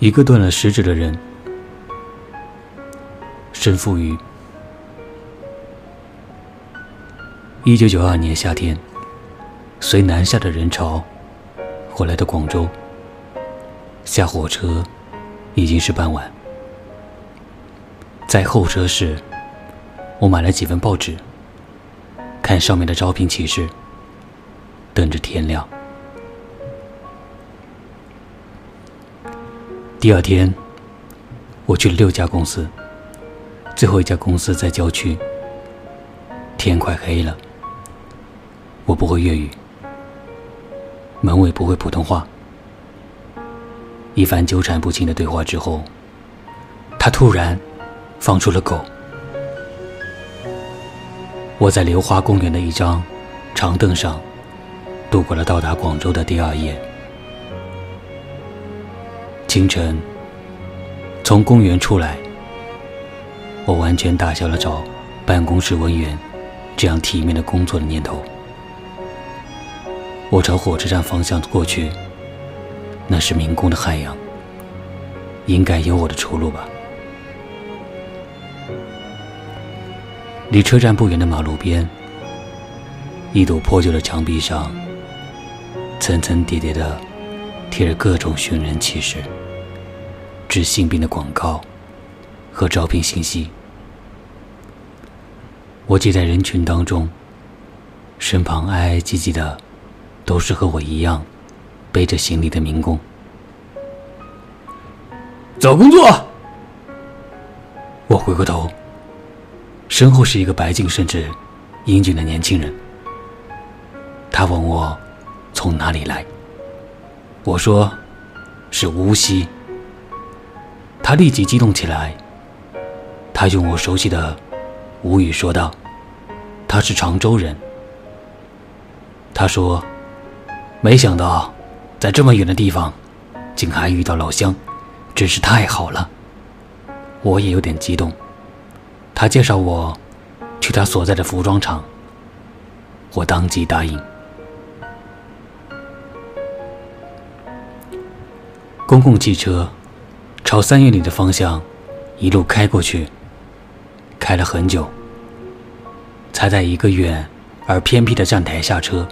一个断了食指的人，身负于一九九二年夏天，随南下的人潮回来的广州。下火车已经是傍晚，在候车室，我买了几份报纸，看上面的招聘启事，等着天亮。第二天，我去了六家公司，最后一家公司在郊区。天快黑了，我不会粤语，门卫不会普通话。一番纠缠不清的对话之后，他突然放出了狗。我在流花公园的一张长凳上度过了到达广州的第二夜。清晨，从公园出来，我完全打消了找办公室文员这样体面的工作的念头。我朝火车站方向过去，那是民工的海洋，应该有我的出路吧。离车站不远的马路边，一堵破旧的墙壁上，层层叠叠的贴着各种寻人启事。治性病的广告和招聘信息，我挤在人群当中，身旁挨挨挤挤的，都是和我一样背着行李的民工。找工作！我回过头，身后是一个白净甚至英俊的年轻人。他问我从哪里来，我说是无锡。他立即激动起来。他用我熟悉的吴语说道：“他是常州人。”他说：“没想到在这么远的地方，竟还遇到老乡，真是太好了。”我也有点激动。他介绍我去他所在的服装厂，我当即答应。公共汽车。朝三月里的方向一路开过去，开了很久，才在一个远而偏僻的站台下车。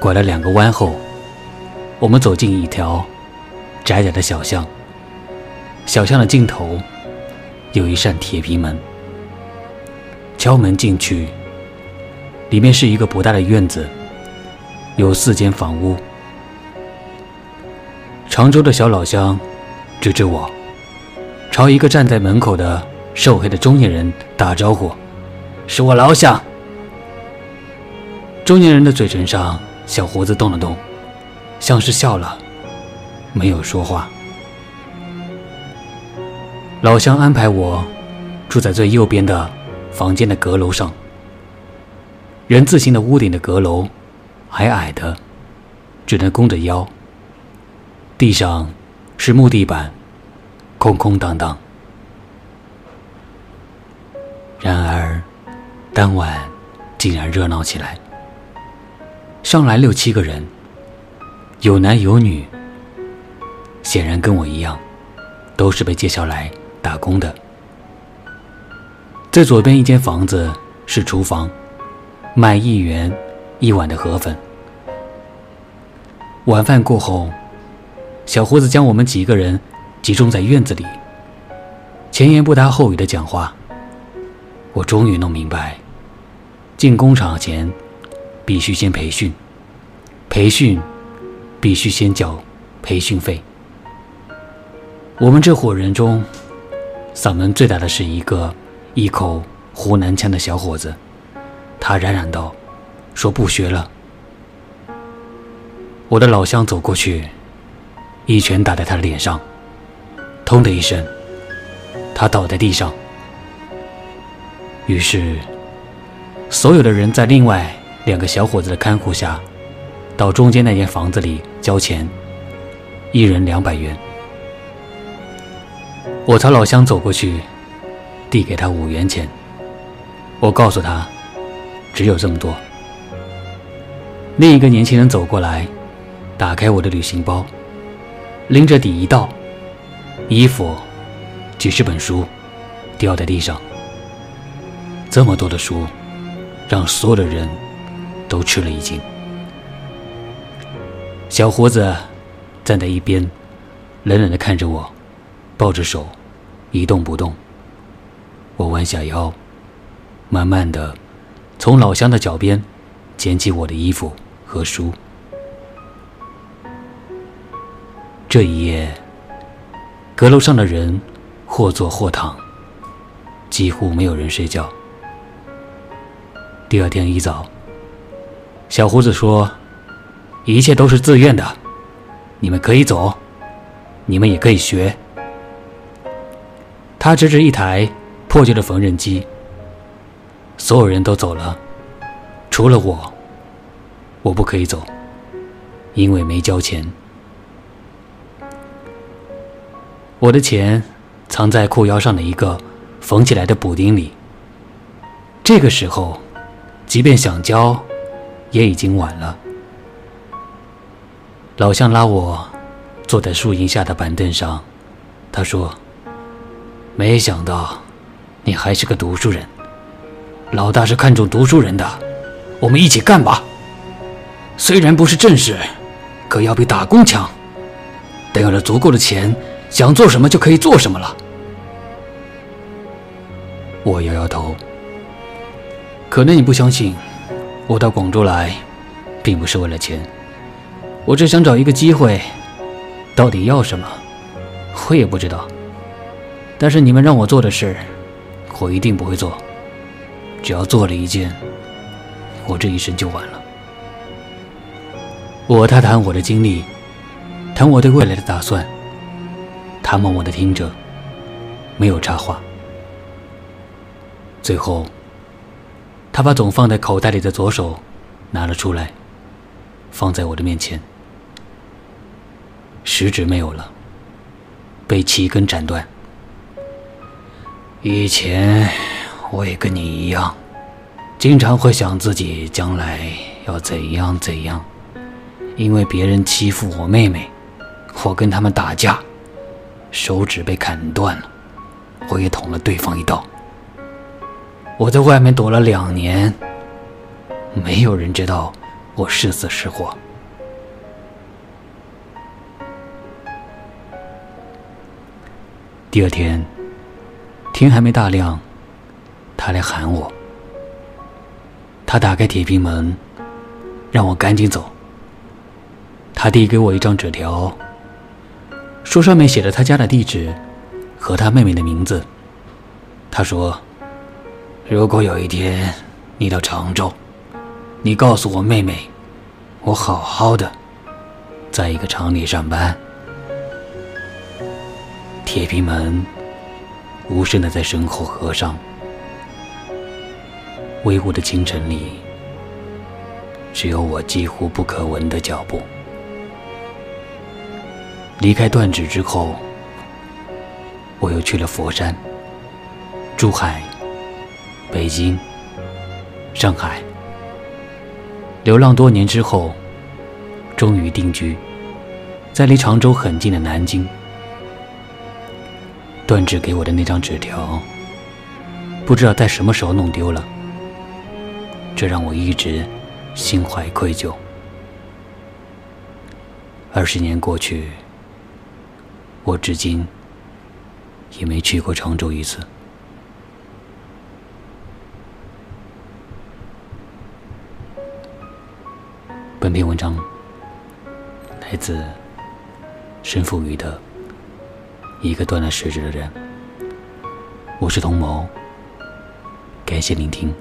拐了两个弯后，我们走进一条窄窄的小巷。小巷的尽头有一扇铁皮门，敲门进去，里面是一个不大的院子，有四间房屋。常州的小老乡。指指我，朝一个站在门口的瘦黑的中年人打招呼：“是我老乡。”中年人的嘴唇上小胡子动了动，像是笑了，没有说话。老乡安排我住在最右边的房间的阁楼上，人字形的屋顶的阁楼，矮矮的，只能弓着腰。地上。是木地板，空空荡荡。然而，当晚竟然热闹起来，上来六七个人，有男有女，显然跟我一样，都是被介绍来打工的。在左边一间房子是厨房，卖一元一碗的河粉。晚饭过后。小胡子将我们几个人集中在院子里，前言不搭后语的讲话。我终于弄明白，进工厂前必须先培训，培训必须先缴培训费。我们这伙人中，嗓门最大的是一个一口湖南腔的小伙子，他嚷嚷道：“说不学了。”我的老乡走过去。一拳打在他的脸上，砰的一声，他倒在地上。于是，所有的人在另外两个小伙子的看护下，到中间那间房子里交钱，一人两百元。我朝老乡走过去，递给他五元钱。我告诉他，只有这么多。另一个年轻人走过来，打开我的旅行包。拎着底一倒，衣服、几十本书掉在地上。这么多的书，让所有的人都吃了一惊。小胡子站在一边，冷冷的看着我，抱着手，一动不动。我弯下腰，慢慢的从老乡的脚边捡起我的衣服和书。这一夜，阁楼上的人或坐或躺，几乎没有人睡觉。第二天一早，小胡子说：“一切都是自愿的，你们可以走，你们也可以学。”他指指一台。破旧的缝纫机，所有人都走了，除了我。我不可以走，因为没交钱。我的钱藏在裤腰上的一个缝起来的补丁里。这个时候，即便想交，也已经晚了。老乡拉我坐在树荫下的板凳上，他说：“没想到。”你还是个读书人，老大是看重读书人的，我们一起干吧。虽然不是正事，可要比打工强。等有了足够的钱，想做什么就可以做什么了。我摇摇头，可能你不相信，我到广州来，并不是为了钱，我只想找一个机会。到底要什么，我也不知道。但是你们让我做的事。我一定不会做。只要做了一件，我这一生就完了。我他谈我的经历，谈我对未来的打算。他默默的听着，没有插话。最后，他把总放在口袋里的左手拿了出来，放在我的面前。食指没有了，被七根斩断。以前我也跟你一样，经常会想自己将来要怎样怎样，因为别人欺负我妹妹，我跟他们打架，手指被砍断了，我也捅了对方一刀。我在外面躲了两年，没有人知道我是死是活。第二天。天还没大亮，他来喊我。他打开铁皮门，让我赶紧走。他递给我一张纸条，书上面写着他家的地址和他妹妹的名字。他说：“如果有一天你到常州，你告诉我妹妹，我好好的在一个厂里上班。”铁皮门。无声的在身后合上。微雾的清晨里，只有我几乎不可闻的脚步。离开断指之后，我又去了佛山、珠海、北京、上海。流浪多年之后，终于定居在离常州很近的南京。断指给我的那张纸条，不知道在什么时候弄丢了，这让我一直心怀愧疚。二十年过去，我至今也没去过常州一次。本篇文章来自申富宇的。一个断了食指的人，我是童谋，感谢聆听。